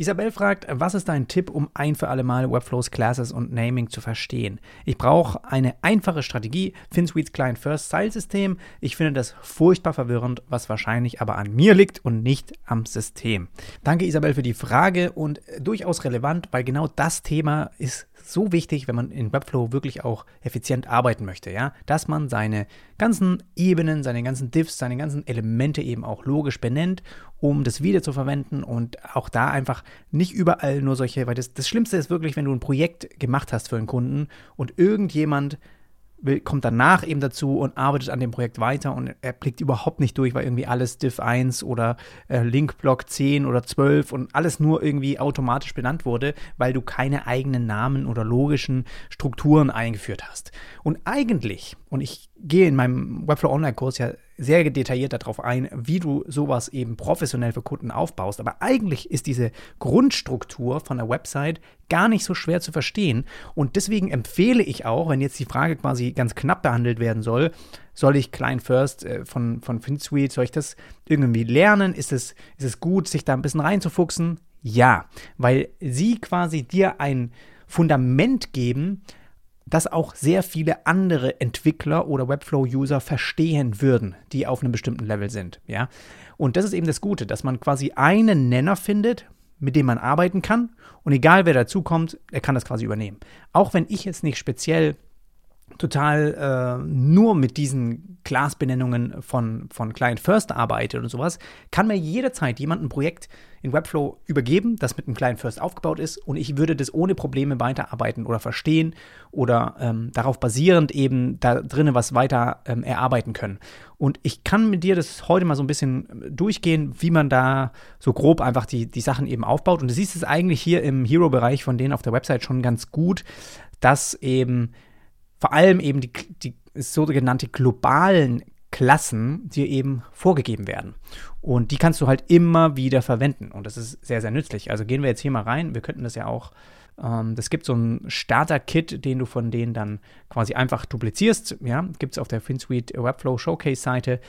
Isabel fragt, was ist dein Tipp, um ein für alle Mal Webflows, Classes und Naming zu verstehen? Ich brauche eine einfache Strategie, FinSuites Client First Style System. Ich finde das furchtbar verwirrend, was wahrscheinlich aber an mir liegt und nicht am System. Danke Isabel für die Frage und durchaus relevant, weil genau das Thema ist so wichtig, wenn man in Webflow wirklich auch effizient arbeiten möchte, ja, dass man seine ganzen Ebenen, seine ganzen Diffs, seine ganzen Elemente eben auch logisch benennt, um das wieder zu verwenden und auch da einfach nicht überall nur solche, weil das, das Schlimmste ist wirklich, wenn du ein Projekt gemacht hast für einen Kunden und irgendjemand will, kommt danach eben dazu und arbeitet an dem Projekt weiter und er blickt überhaupt nicht durch, weil irgendwie alles Div 1 oder äh, Linkblock 10 oder 12 und alles nur irgendwie automatisch benannt wurde, weil du keine eigenen Namen oder logischen Strukturen eingeführt hast. Und eigentlich, und ich gehe in meinem Webflow Online-Kurs ja sehr detailliert darauf ein, wie du sowas eben professionell für Kunden aufbaust. Aber eigentlich ist diese Grundstruktur von der Website gar nicht so schwer zu verstehen. Und deswegen empfehle ich auch, wenn jetzt die Frage quasi ganz knapp behandelt werden soll, soll ich Client First äh, von, von FinSuite, soll ich das irgendwie lernen? Ist es, ist es gut, sich da ein bisschen reinzufuchsen? Ja, weil sie quasi dir ein Fundament geben, das auch sehr viele andere Entwickler oder Webflow-User verstehen würden, die auf einem bestimmten Level sind. Ja? Und das ist eben das Gute, dass man quasi einen Nenner findet, mit dem man arbeiten kann. Und egal wer dazukommt, er kann das quasi übernehmen. Auch wenn ich jetzt nicht speziell total äh, nur mit diesen Class-Benennungen von, von Client First arbeitet und sowas, kann mir jederzeit jemand ein Projekt in Webflow übergeben, das mit einem Client First aufgebaut ist und ich würde das ohne Probleme weiterarbeiten oder verstehen oder ähm, darauf basierend eben da drinnen was weiter ähm, erarbeiten können. Und ich kann mit dir das heute mal so ein bisschen äh, durchgehen, wie man da so grob einfach die, die Sachen eben aufbaut. Und du siehst es eigentlich hier im Hero-Bereich von denen auf der Website schon ganz gut, dass eben vor allem eben die, die sogenannte globalen Klassen dir eben vorgegeben werden. Und die kannst du halt immer wieder verwenden. Und das ist sehr, sehr nützlich. Also gehen wir jetzt hier mal rein. Wir könnten das ja auch, ähm, gibt so ein Starter-Kit, den du von denen dann quasi einfach duplizierst. Ja, gibt es auf der FinSuite Webflow Showcase-Seite.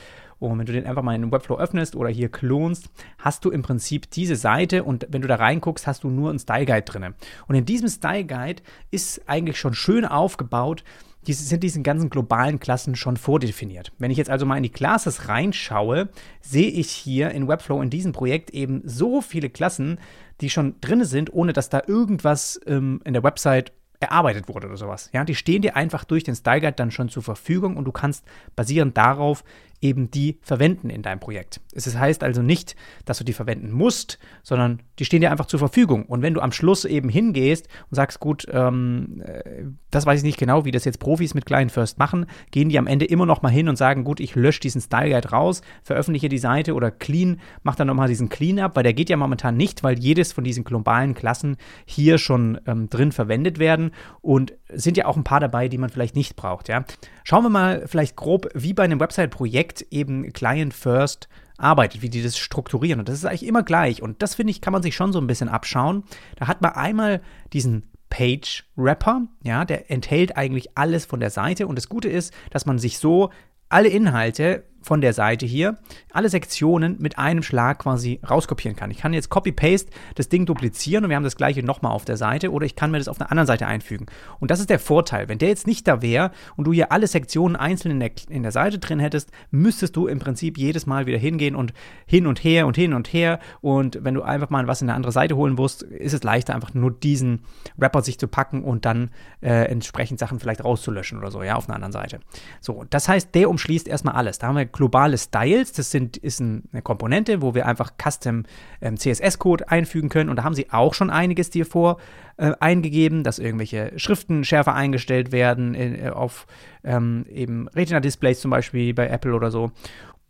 Und wenn du den einfach mal in Webflow öffnest oder hier klonst, hast du im Prinzip diese Seite und wenn du da reinguckst, hast du nur einen Style Guide drin. Und in diesem Style Guide ist eigentlich schon schön aufgebaut, diese, sind diesen ganzen globalen Klassen schon vordefiniert. Wenn ich jetzt also mal in die Classes reinschaue, sehe ich hier in Webflow in diesem Projekt eben so viele Klassen, die schon drin sind, ohne dass da irgendwas ähm, in der Website erarbeitet wurde oder sowas. Ja, die stehen dir einfach durch den Style Guide dann schon zur Verfügung und du kannst basierend darauf eben die verwenden in deinem Projekt. Es heißt also nicht, dass du die verwenden musst, sondern die stehen dir einfach zur Verfügung. Und wenn du am Schluss eben hingehst und sagst, gut, ähm, äh, das weiß ich nicht genau, wie das jetzt Profis mit Client First machen, gehen die am Ende immer noch mal hin und sagen, gut, ich lösche diesen Style Guide raus, veröffentliche die Seite oder clean, mach dann nochmal diesen Cleanup, weil der geht ja momentan nicht, weil jedes von diesen globalen Klassen hier schon ähm, drin verwendet werden und sind ja auch ein paar dabei, die man vielleicht nicht braucht. Ja? Schauen wir mal vielleicht grob, wie bei einem Website-Projekt eben Client First arbeitet, wie die das strukturieren. Und das ist eigentlich immer gleich. Und das finde ich, kann man sich schon so ein bisschen abschauen. Da hat man einmal diesen Page Wrapper, ja, der enthält eigentlich alles von der Seite. Und das Gute ist, dass man sich so alle Inhalte von der Seite hier alle Sektionen mit einem Schlag quasi rauskopieren kann. Ich kann jetzt Copy-Paste das Ding duplizieren und wir haben das gleiche nochmal auf der Seite oder ich kann mir das auf einer anderen Seite einfügen. Und das ist der Vorteil. Wenn der jetzt nicht da wäre und du hier alle Sektionen einzeln in der, in der Seite drin hättest, müsstest du im Prinzip jedes Mal wieder hingehen und hin und her und hin und her. Und wenn du einfach mal was in eine andere Seite holen musst, ist es leichter, einfach nur diesen Wrapper sich zu packen und dann äh, entsprechend Sachen vielleicht rauszulöschen oder so, ja, auf einer anderen Seite. So, das heißt, der umschließt erstmal alles. Da haben wir globale Styles. Das sind, ist eine Komponente, wo wir einfach Custom ähm, CSS-Code einfügen können. Und da haben sie auch schon einiges dir vor äh, eingegeben, dass irgendwelche Schriften schärfer eingestellt werden in, äh, auf ähm, eben Retina-Displays zum Beispiel bei Apple oder so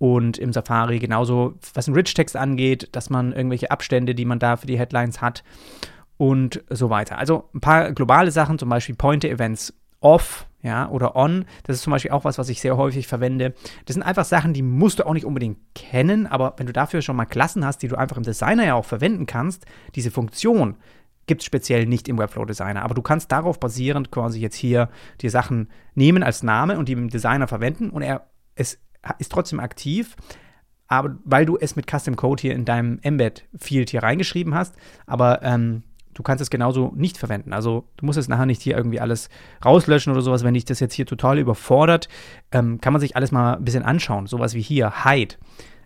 und im Safari genauso, was den Rich-Text angeht, dass man irgendwelche Abstände, die man da für die Headlines hat und so weiter. Also ein paar globale Sachen, zum Beispiel Pointer-Events off, ja, oder on. Das ist zum Beispiel auch was, was ich sehr häufig verwende. Das sind einfach Sachen, die musst du auch nicht unbedingt kennen, aber wenn du dafür schon mal Klassen hast, die du einfach im Designer ja auch verwenden kannst, diese Funktion gibt es speziell nicht im Webflow Designer, aber du kannst darauf basierend quasi jetzt hier die Sachen nehmen als Name und die im Designer verwenden und er es ist trotzdem aktiv. aber weil du es mit Custom Code hier in deinem Embed-Field hier reingeschrieben hast, aber ähm, du kannst es genauso nicht verwenden. Also du musst es nachher nicht hier irgendwie alles rauslöschen oder sowas. Wenn dich das jetzt hier total überfordert, ähm, kann man sich alles mal ein bisschen anschauen. Sowas wie hier, Hide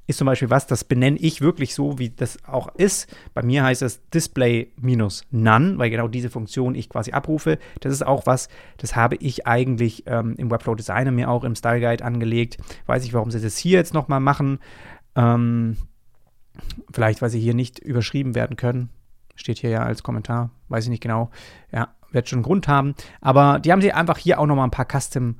ist zum Beispiel was, das benenne ich wirklich so, wie das auch ist. Bei mir heißt es Display minus None, weil genau diese Funktion ich quasi abrufe. Das ist auch was, das habe ich eigentlich ähm, im Webflow Designer mir auch im Style Guide angelegt. Weiß ich, warum sie das hier jetzt nochmal machen. Ähm, vielleicht, weil sie hier nicht überschrieben werden können. Steht hier ja als Kommentar. Weiß ich nicht genau. Ja, wird schon einen Grund haben. Aber die haben sie einfach hier auch nochmal ein paar Custom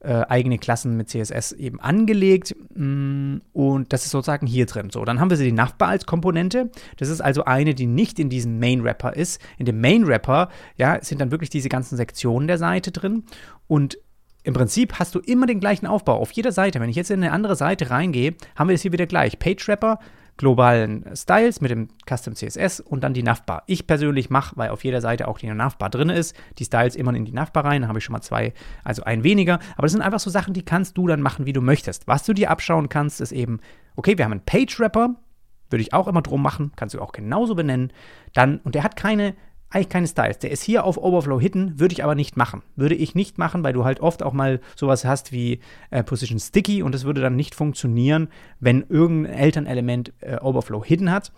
äh, eigene Klassen mit CSS eben angelegt mm, und das ist sozusagen hier drin. So, dann haben wir sie die Navbar als Komponente. Das ist also eine, die nicht in diesem Main Wrapper ist. In dem Main Wrapper ja, sind dann wirklich diese ganzen Sektionen der Seite drin und im Prinzip hast du immer den gleichen Aufbau auf jeder Seite. Wenn ich jetzt in eine andere Seite reingehe, haben wir es hier wieder gleich. Page Wrapper, globalen Styles mit dem Custom CSS und dann die Navbar. Ich persönlich mache, weil auf jeder Seite auch die Navbar drin ist, die Styles immer in die Navbar rein, dann habe ich schon mal zwei, also ein weniger. Aber das sind einfach so Sachen, die kannst du dann machen, wie du möchtest. Was du dir abschauen kannst, ist eben, okay, wir haben einen Page Wrapper, würde ich auch immer drum machen, kannst du auch genauso benennen. Dann, und der hat keine eigentlich keine Styles. Der ist hier auf Overflow hidden, würde ich aber nicht machen. Würde ich nicht machen, weil du halt oft auch mal sowas hast wie äh, Position Sticky und das würde dann nicht funktionieren, wenn irgendein Elternelement äh, Overflow hidden hat.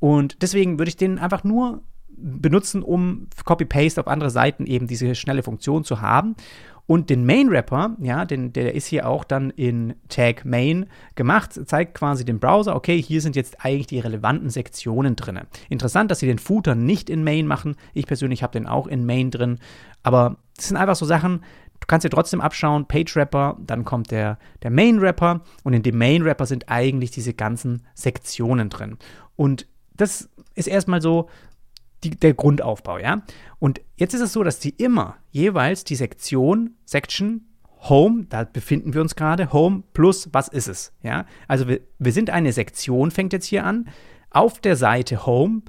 Und deswegen würde ich den einfach nur benutzen, um Copy-Paste auf andere Seiten eben diese schnelle Funktion zu haben. Und den Main Wrapper, ja, den, der ist hier auch dann in Tag Main gemacht, zeigt quasi dem Browser, okay, hier sind jetzt eigentlich die relevanten Sektionen drin. Interessant, dass sie den Footer nicht in Main machen. Ich persönlich habe den auch in Main drin. Aber das sind einfach so Sachen, du kannst dir trotzdem abschauen, Page Wrapper, dann kommt der, der Main Wrapper und in dem Main Wrapper sind eigentlich diese ganzen Sektionen drin. Und das ist erstmal so die, der Grundaufbau, ja. Und jetzt ist es so, dass die immer jeweils die Sektion, Section, Home, da befinden wir uns gerade, Home plus, was ist es, ja. Also wir, wir sind eine Sektion, fängt jetzt hier an, auf der Seite Home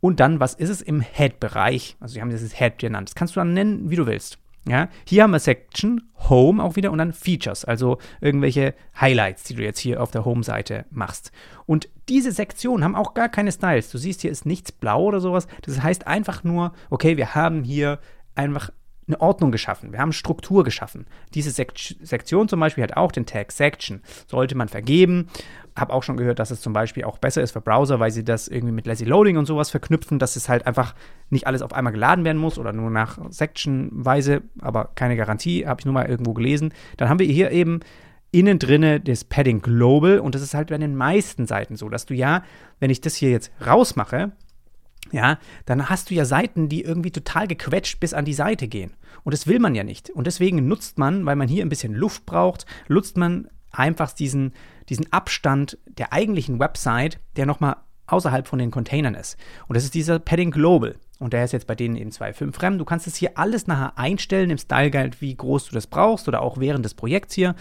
und dann, was ist es im Head-Bereich? Also, wir haben dieses Head genannt. Das kannst du dann nennen, wie du willst. Ja, hier haben wir Section, Home auch wieder und dann Features, also irgendwelche Highlights, die du jetzt hier auf der Home-Seite machst. Und diese Sektionen haben auch gar keine Styles. Du siehst, hier ist nichts blau oder sowas. Das heißt einfach nur, okay, wir haben hier einfach eine Ordnung geschaffen. Wir haben Struktur geschaffen. Diese Sek Sektion zum Beispiel hat auch den Tag Section. Sollte man vergeben. Habe auch schon gehört, dass es zum Beispiel auch besser ist für Browser, weil sie das irgendwie mit Lazy Loading und sowas verknüpfen, dass es halt einfach nicht alles auf einmal geladen werden muss oder nur nach Sectionweise, aber keine Garantie, habe ich nur mal irgendwo gelesen. Dann haben wir hier eben innen drinne das Padding Global und das ist halt bei den meisten Seiten so, dass du ja, wenn ich das hier jetzt rausmache, ja, dann hast du ja Seiten, die irgendwie total gequetscht bis an die Seite gehen. Und das will man ja nicht. Und deswegen nutzt man, weil man hier ein bisschen Luft braucht, nutzt man einfach diesen, diesen Abstand der eigentlichen Website, der nochmal außerhalb von den Containern ist. Und das ist dieser Padding Global. Und der ist jetzt bei denen eben 2.5 Rem. Du kannst es hier alles nachher einstellen im Style Guide, wie groß du das brauchst oder auch während des Projekts hier.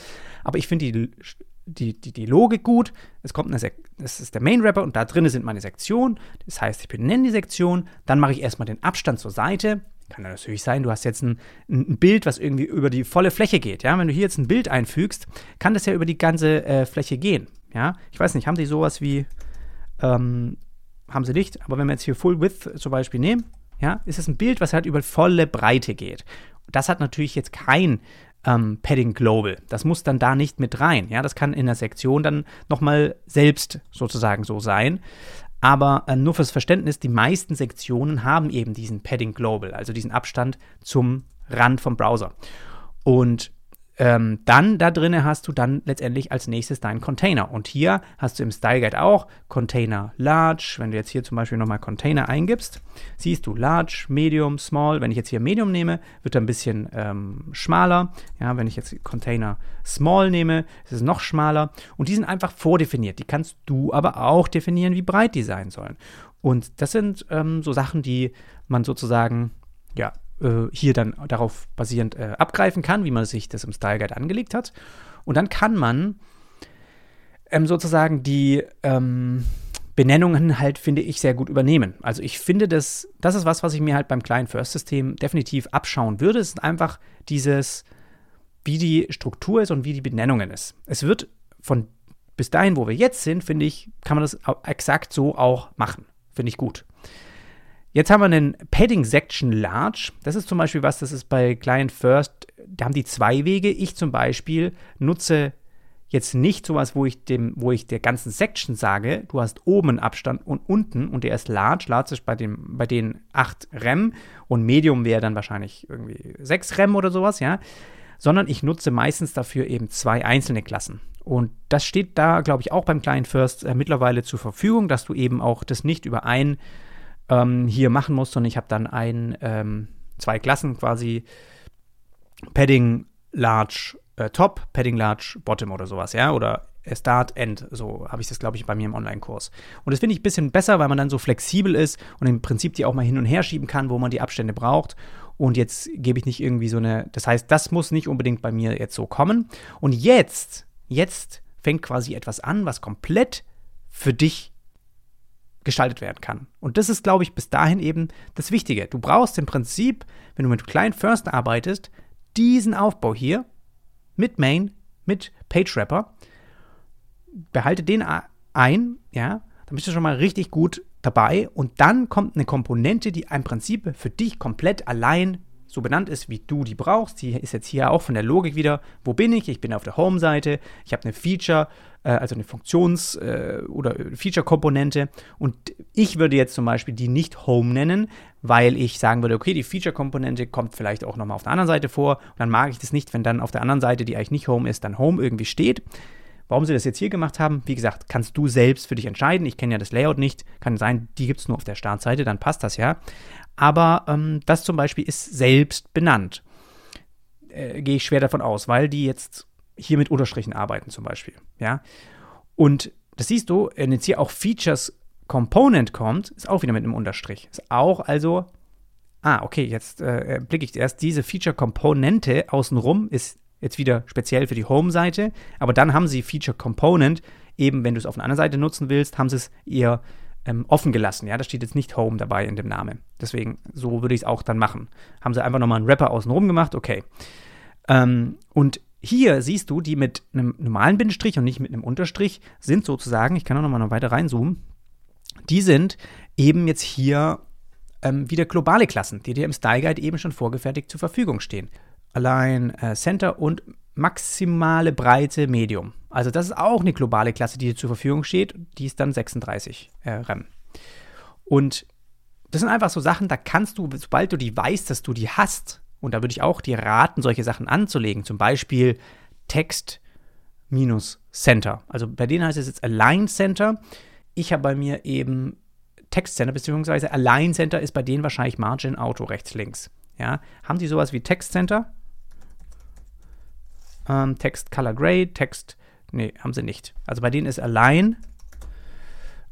Aber ich finde die die, die, die Logik gut. Es kommt eine das ist der Main Wrapper und da drin sind meine Sektionen. Das heißt, ich benenne die Sektion, dann mache ich erstmal den Abstand zur Seite. Kann ja natürlich sein, du hast jetzt ein, ein, Bild, was irgendwie über die volle Fläche geht. Ja? Wenn du hier jetzt ein Bild einfügst, kann das ja über die ganze äh, Fläche gehen. Ja? Ich weiß nicht, haben die sowas wie, ähm, haben sie nicht, aber wenn wir jetzt hier Full Width zum Beispiel nehmen, ja, ist es ein Bild, was halt über volle Breite geht. Das hat natürlich jetzt kein ähm, Padding Global. Das muss dann da nicht mit rein. Ja, das kann in der Sektion dann nochmal selbst sozusagen so sein. Aber äh, nur fürs Verständnis, die meisten Sektionen haben eben diesen Padding Global, also diesen Abstand zum Rand vom Browser. Und ähm, dann da drinne hast du dann letztendlich als nächstes deinen Container. Und hier hast du im Style Guide auch Container Large. Wenn du jetzt hier zum Beispiel nochmal Container eingibst, siehst du Large, Medium, Small. Wenn ich jetzt hier Medium nehme, wird er ein bisschen ähm, schmaler. Ja, wenn ich jetzt Container Small nehme, ist es noch schmaler. Und die sind einfach vordefiniert. Die kannst du aber auch definieren, wie breit die sein sollen. Und das sind ähm, so Sachen, die man sozusagen ja, äh, hier dann darauf basierend äh, abgreifen kann, wie man sich das im Style Guide angelegt hat. Und dann kann man ähm, sozusagen die ähm, Benennungen halt, finde ich, sehr gut übernehmen. Also ich finde, das, das ist was, was ich mir halt beim kleinen First-System definitiv abschauen würde. Es ist einfach dieses, wie die Struktur ist und wie die Benennungen ist. Es wird von bis dahin, wo wir jetzt sind, finde ich, kann man das exakt so auch machen. Finde ich gut. Jetzt haben wir einen Padding Section Large. Das ist zum Beispiel was, das ist bei Client First, da haben die zwei Wege. Ich zum Beispiel nutze jetzt nicht sowas, wo ich dem, wo ich der ganzen Section sage, du hast oben einen Abstand und unten und der ist large. Large ist bei, dem, bei den 8 Rem und Medium wäre dann wahrscheinlich irgendwie 6 Rem oder sowas, ja. Sondern ich nutze meistens dafür eben zwei einzelne Klassen. Und das steht da, glaube ich, auch beim Client First äh, mittlerweile zur Verfügung, dass du eben auch das nicht über ein ähm, hier machen musst, sondern ich habe dann ein, ähm, zwei Klassen quasi Padding Large äh, Top, Padding Large, Bottom oder sowas, ja, oder Start, End, so habe ich das, glaube ich, bei mir im Online-Kurs. Und das finde ich ein bisschen besser, weil man dann so flexibel ist und im Prinzip die auch mal hin und her schieben kann, wo man die Abstände braucht. Und jetzt gebe ich nicht irgendwie so eine, das heißt, das muss nicht unbedingt bei mir jetzt so kommen. Und jetzt, jetzt fängt quasi etwas an, was komplett für dich gestaltet werden kann. Und das ist, glaube ich, bis dahin eben das Wichtige. Du brauchst im Prinzip, wenn du mit Client First arbeitest, diesen Aufbau hier mit Main, mit PageWrapper. Behalte den ein, ja, dann bist du schon mal richtig gut dabei. Und dann kommt eine Komponente, die im Prinzip für dich komplett allein so benannt ist, wie du die brauchst. Die ist jetzt hier auch von der Logik wieder. Wo bin ich? Ich bin auf der Home-Seite. Ich habe eine Feature, äh, also eine Funktions- äh, oder Feature-Komponente. Und ich würde jetzt zum Beispiel die nicht Home nennen, weil ich sagen würde, okay, die Feature-Komponente kommt vielleicht auch nochmal auf der anderen Seite vor. Und dann mag ich das nicht, wenn dann auf der anderen Seite, die eigentlich nicht Home ist, dann Home irgendwie steht. Warum sie das jetzt hier gemacht haben, wie gesagt, kannst du selbst für dich entscheiden. Ich kenne ja das Layout nicht. Kann sein, die gibt es nur auf der Startseite, dann passt das ja. Aber ähm, das zum Beispiel ist selbst benannt. Äh, Gehe ich schwer davon aus, weil die jetzt hier mit Unterstrichen arbeiten zum Beispiel. Ja? Und das siehst du, wenn jetzt hier auch Features Component kommt, ist auch wieder mit einem Unterstrich. Ist auch also, ah, okay, jetzt äh, blicke ich erst, diese Feature-Komponente außenrum ist jetzt wieder speziell für die Home-Seite, aber dann haben sie Feature-Component, eben wenn du es auf einer anderen Seite nutzen willst, haben sie es eher ähm, offen gelassen. Ja, da steht jetzt nicht Home dabei in dem Namen. Deswegen, so würde ich es auch dann machen. Haben sie einfach nochmal einen Wrapper außenrum gemacht, okay. Ähm, und hier siehst du, die mit einem normalen Bindestrich und nicht mit einem Unterstrich sind sozusagen, ich kann auch nochmal noch weiter reinzoomen, die sind eben jetzt hier ähm, wieder globale Klassen, die dir im Style Guide eben schon vorgefertigt zur Verfügung stehen. Allein äh, Center und maximale Breite Medium. Also das ist auch eine globale Klasse, die dir zur Verfügung steht. Die ist dann 36 äh, RAM. Und das sind einfach so Sachen, da kannst du, sobald du die weißt, dass du die hast, und da würde ich auch dir raten, solche Sachen anzulegen. Zum Beispiel Text minus Center. Also bei denen heißt es jetzt Align Center. Ich habe bei mir eben Text Center, beziehungsweise Align Center ist bei denen wahrscheinlich Margin Auto rechts, links. Ja, haben die sowas wie Text Center? Ähm, Text Color Gray, Text, nee, haben sie nicht. Also bei denen ist Align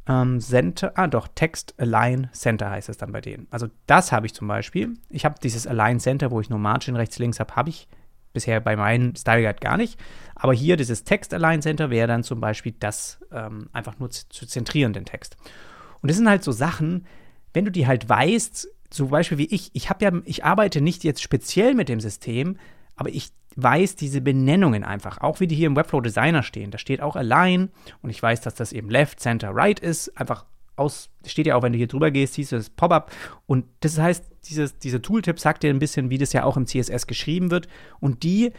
ähm, Center, ah doch, Text Align Center heißt es dann bei denen. Also das habe ich zum Beispiel. Ich habe dieses Align Center, wo ich nur Margin rechts, links habe, habe ich bisher bei meinen Style Guide gar nicht. Aber hier dieses Text Align Center wäre dann zum Beispiel das ähm, einfach nur zu, zu zentrieren, den Text. Und das sind halt so Sachen, wenn du die halt weißt, zum Beispiel wie ich, ich habe ja, ich arbeite nicht jetzt speziell mit dem System, aber ich weiß diese Benennungen einfach, auch wie die hier im Webflow Designer stehen. Da steht auch Align und ich weiß, dass das eben Left, Center, Right ist. Einfach aus, steht ja auch, wenn du hier drüber gehst, siehst du das Pop-up. Und das heißt, dieses, dieser Tooltip sagt dir ein bisschen, wie das ja auch im CSS geschrieben wird. Und die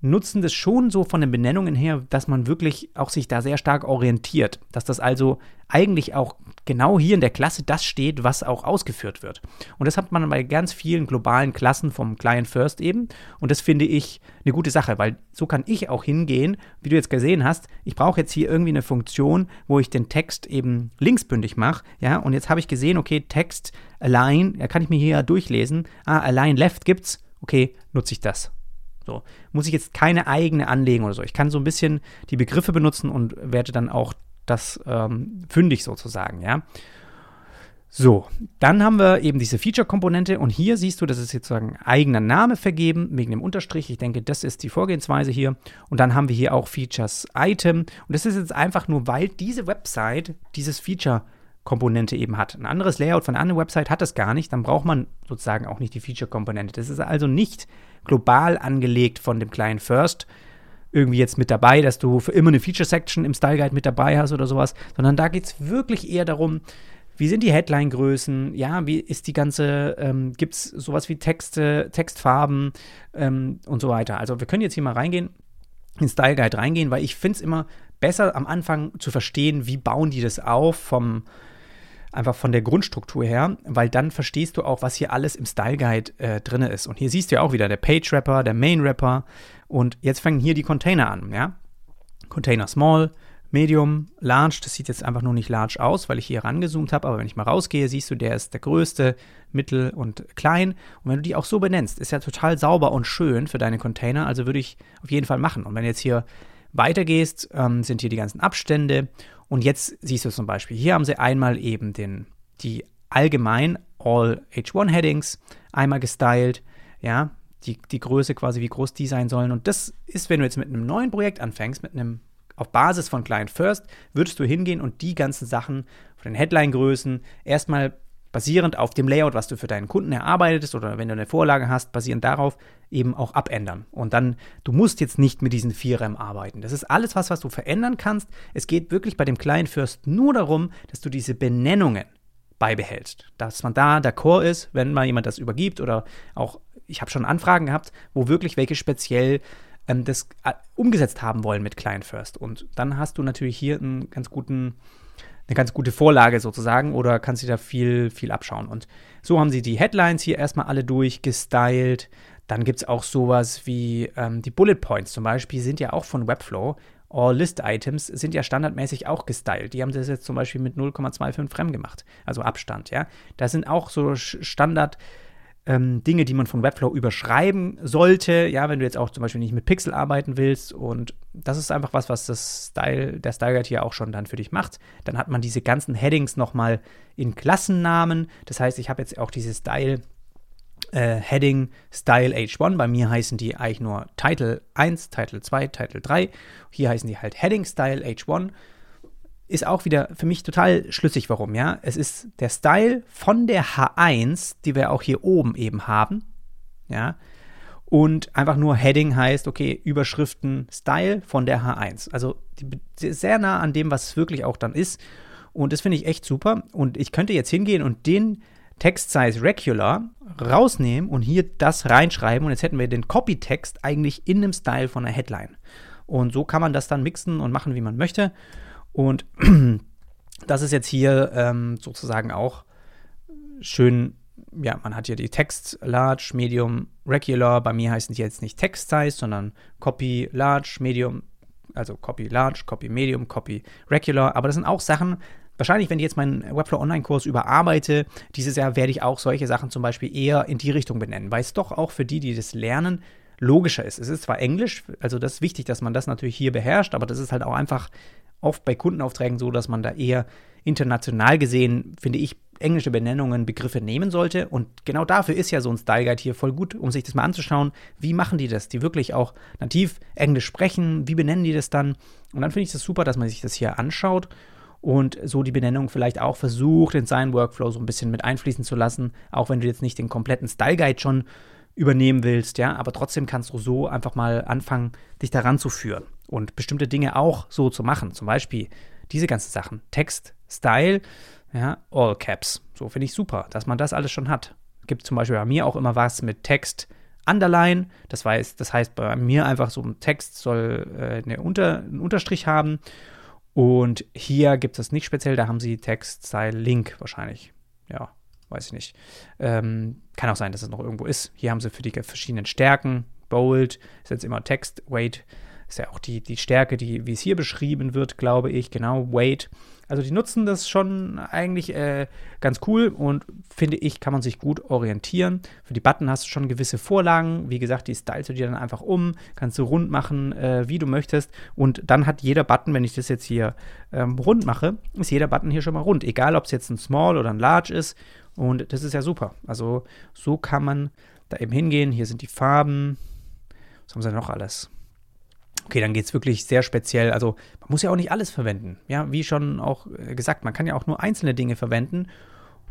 nutzen das schon so von den Benennungen her, dass man wirklich auch sich da sehr stark orientiert. Dass das also eigentlich auch genau hier in der Klasse das steht, was auch ausgeführt wird. Und das hat man bei ganz vielen globalen Klassen vom Client First eben. Und das finde ich eine gute Sache, weil so kann ich auch hingehen, wie du jetzt gesehen hast. Ich brauche jetzt hier irgendwie eine Funktion, wo ich den Text eben linksbündig mache. Ja, und jetzt habe ich gesehen, okay, Text align, da kann ich mir hier durchlesen. Ah, align left gibt's. Okay, nutze ich das. So, muss ich jetzt keine eigene anlegen oder so. Ich kann so ein bisschen die Begriffe benutzen und werde dann auch das ähm, fündig sozusagen, ja. So, dann haben wir eben diese Feature-Komponente und hier siehst du, das ist jetzt sozusagen eigener Name vergeben, wegen dem Unterstrich. Ich denke, das ist die Vorgehensweise hier. Und dann haben wir hier auch Features Item. Und das ist jetzt einfach nur, weil diese Website dieses Feature Komponente eben hat. Ein anderes Layout von einer anderen Website hat das gar nicht, dann braucht man sozusagen auch nicht die Feature-Komponente. Das ist also nicht global angelegt von dem Client First, irgendwie jetzt mit dabei, dass du für immer eine Feature-Section im Style Guide mit dabei hast oder sowas, sondern da geht es wirklich eher darum, wie sind die Headline-Größen? Ja, wie ist die ganze, ähm, gibt es sowas wie Texte, Textfarben ähm, und so weiter. Also wir können jetzt hier mal reingehen, in Style Guide reingehen, weil ich finde es immer besser am Anfang zu verstehen, wie bauen die das auf vom, einfach von der Grundstruktur her, weil dann verstehst du auch, was hier alles im Style Guide äh, drin ist. Und hier siehst du ja auch wieder der Page Wrapper, der Main Wrapper und jetzt fangen hier die Container an, ja. Container Small, Medium, Large, das sieht jetzt einfach nur nicht large aus, weil ich hier rangezoomt habe, aber wenn ich mal rausgehe, siehst du, der ist der größte, mittel und klein. Und wenn du die auch so benennst, ist ja total sauber und schön für deine Container, also würde ich auf jeden Fall machen. Und wenn du jetzt hier weitergehst, ähm, sind hier die ganzen Abstände und jetzt siehst du zum Beispiel, hier haben sie einmal eben den, die allgemein All H1 Headings einmal gestylt, ja, die, die Größe quasi, wie groß die sein sollen. Und das ist, wenn du jetzt mit einem neuen Projekt anfängst, mit einem auf Basis von Client First, würdest du hingehen und die ganzen Sachen von den Headline-Größen erstmal basierend auf dem Layout, was du für deinen Kunden erarbeitest oder wenn du eine Vorlage hast, basierend darauf eben auch abändern. Und dann, du musst jetzt nicht mit diesen 4REM arbeiten. Das ist alles was, was du verändern kannst. Es geht wirklich bei dem Client First nur darum, dass du diese Benennungen beibehältst. Dass man da d'accord ist, wenn mal jemand das übergibt oder auch, ich habe schon Anfragen gehabt, wo wirklich welche speziell ähm, das äh, umgesetzt haben wollen mit Client First. Und dann hast du natürlich hier einen ganz guten eine ganz gute Vorlage sozusagen oder kannst du da viel, viel abschauen. Und so haben sie die Headlines hier erstmal alle durchgestylt. Dann gibt es auch sowas wie ähm, die Bullet Points zum Beispiel, sind ja auch von Webflow. All List Items sind ja standardmäßig auch gestylt. Die haben das jetzt zum Beispiel mit 0,25 Frem gemacht, also Abstand, ja. Da sind auch so Standard- ähm, Dinge, die man von Webflow überschreiben sollte. Ja, wenn du jetzt auch zum Beispiel nicht mit Pixel arbeiten willst. Und das ist einfach was, was das Style, der Style Guide hier auch schon dann für dich macht. Dann hat man diese ganzen Headings nochmal in Klassennamen. Das heißt, ich habe jetzt auch diese Style äh, Heading Style H1. Bei mir heißen die eigentlich nur Title 1, Title 2, Title 3. Hier heißen die halt Heading Style H1 ist auch wieder für mich total schlüssig, warum, ja. Es ist der Style von der H1, die wir auch hier oben eben haben, ja. Und einfach nur Heading heißt, okay, Überschriften Style von der H1. Also die, sehr nah an dem, was es wirklich auch dann ist. Und das finde ich echt super. Und ich könnte jetzt hingehen und den Text Size Regular rausnehmen und hier das reinschreiben. Und jetzt hätten wir den Copy-Text eigentlich in dem Style von der Headline. Und so kann man das dann mixen und machen, wie man möchte. Und das ist jetzt hier ähm, sozusagen auch schön, ja, man hat hier die Text Large, Medium, Regular. Bei mir heißen die jetzt nicht Text Size, sondern Copy Large, Medium, also Copy Large, Copy Medium, Copy Regular. Aber das sind auch Sachen, wahrscheinlich, wenn ich jetzt meinen Webflow Online-Kurs überarbeite, dieses Jahr werde ich auch solche Sachen zum Beispiel eher in die Richtung benennen, weil es doch auch für die, die das lernen, logischer ist. Es ist zwar Englisch, also das ist wichtig, dass man das natürlich hier beherrscht, aber das ist halt auch einfach oft bei Kundenaufträgen so, dass man da eher international gesehen, finde ich, englische Benennungen, Begriffe nehmen sollte. Und genau dafür ist ja so ein Style Guide hier voll gut, um sich das mal anzuschauen. Wie machen die das? Die wirklich auch nativ Englisch sprechen. Wie benennen die das dann? Und dann finde ich das super, dass man sich das hier anschaut und so die Benennung vielleicht auch versucht, in seinen Workflow so ein bisschen mit einfließen zu lassen. Auch wenn du jetzt nicht den kompletten Style Guide schon übernehmen willst, ja, aber trotzdem kannst du so einfach mal anfangen, dich daran zu führen und bestimmte Dinge auch so zu machen. Zum Beispiel diese ganzen Sachen. Text, Style, ja, All Caps. So finde ich super, dass man das alles schon hat. Gibt zum Beispiel bei mir auch immer was mit Text, Underline. Das heißt, das heißt bei mir einfach so ein Text soll äh, eine Unter, einen Unterstrich haben. Und hier gibt es nicht speziell, da haben sie Text, Style, Link wahrscheinlich. Ja, weiß ich nicht. Ähm, kann auch sein, dass es noch irgendwo ist. Hier haben sie für die verschiedenen Stärken, Bold, ist jetzt immer Text, Weight, ist ja auch die, die Stärke, die, wie es hier beschrieben wird, glaube ich, genau, Weight. Also die nutzen das schon eigentlich äh, ganz cool und finde ich, kann man sich gut orientieren. Für die Button hast du schon gewisse Vorlagen. Wie gesagt, die stylst du dir dann einfach um, kannst du rund machen, äh, wie du möchtest. Und dann hat jeder Button, wenn ich das jetzt hier ähm, rund mache, ist jeder Button hier schon mal rund. Egal, ob es jetzt ein Small oder ein Large ist. Und das ist ja super. Also so kann man da eben hingehen. Hier sind die Farben. Was haben sie noch alles? Okay, dann geht es wirklich sehr speziell. Also man muss ja auch nicht alles verwenden. Ja, wie schon auch äh, gesagt, man kann ja auch nur einzelne Dinge verwenden.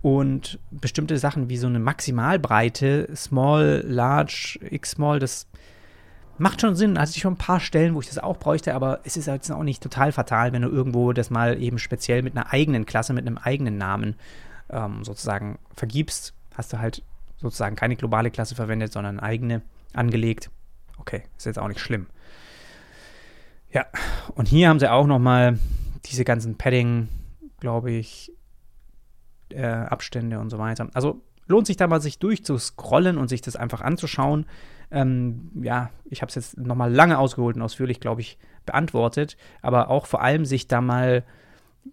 Und bestimmte Sachen wie so eine Maximalbreite, Small, Large, X-Small, das macht schon Sinn. Also schon ein paar Stellen, wo ich das auch bräuchte, aber es ist jetzt auch nicht total fatal, wenn du irgendwo das mal eben speziell mit einer eigenen Klasse, mit einem eigenen Namen ähm, sozusagen vergibst. Hast du halt sozusagen keine globale Klasse verwendet, sondern eigene angelegt. Okay, ist jetzt auch nicht schlimm. Ja, und hier haben sie auch nochmal diese ganzen Padding, glaube ich, äh, Abstände und so weiter. Also lohnt sich da mal sich durchzuscrollen und sich das einfach anzuschauen. Ähm, ja, ich habe es jetzt nochmal lange ausgeholt und ausführlich, glaube ich, beantwortet, aber auch vor allem sich da mal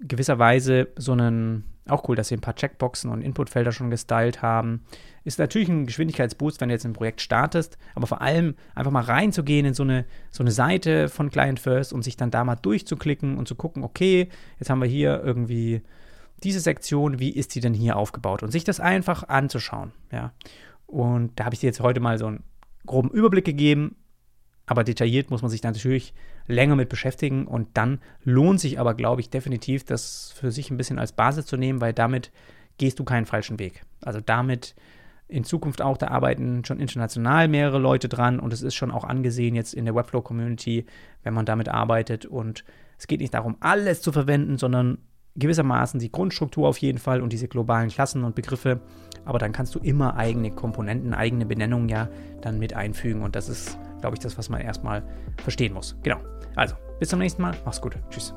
gewisserweise so einen, auch cool, dass sie ein paar Checkboxen und Inputfelder schon gestylt haben. Ist natürlich ein Geschwindigkeitsboost, wenn du jetzt ein Projekt startest, aber vor allem einfach mal reinzugehen in so eine, so eine Seite von Client First und sich dann da mal durchzuklicken und zu gucken, okay, jetzt haben wir hier irgendwie diese Sektion, wie ist die denn hier aufgebaut? Und sich das einfach anzuschauen, ja. Und da habe ich dir jetzt heute mal so einen groben Überblick gegeben, aber detailliert muss man sich natürlich länger mit beschäftigen. Und dann lohnt sich aber, glaube ich, definitiv, das für sich ein bisschen als Basis zu nehmen, weil damit gehst du keinen falschen Weg. Also damit in Zukunft auch, da arbeiten schon international mehrere Leute dran und es ist schon auch angesehen jetzt in der Webflow-Community, wenn man damit arbeitet. Und es geht nicht darum, alles zu verwenden, sondern gewissermaßen die Grundstruktur auf jeden Fall und diese globalen Klassen und Begriffe, aber dann kannst du immer eigene Komponenten, eigene Benennungen ja dann mit einfügen. Und das ist, glaube ich, das, was man erstmal verstehen muss. Genau. Also, bis zum nächsten Mal. Mach's gut. Tschüss.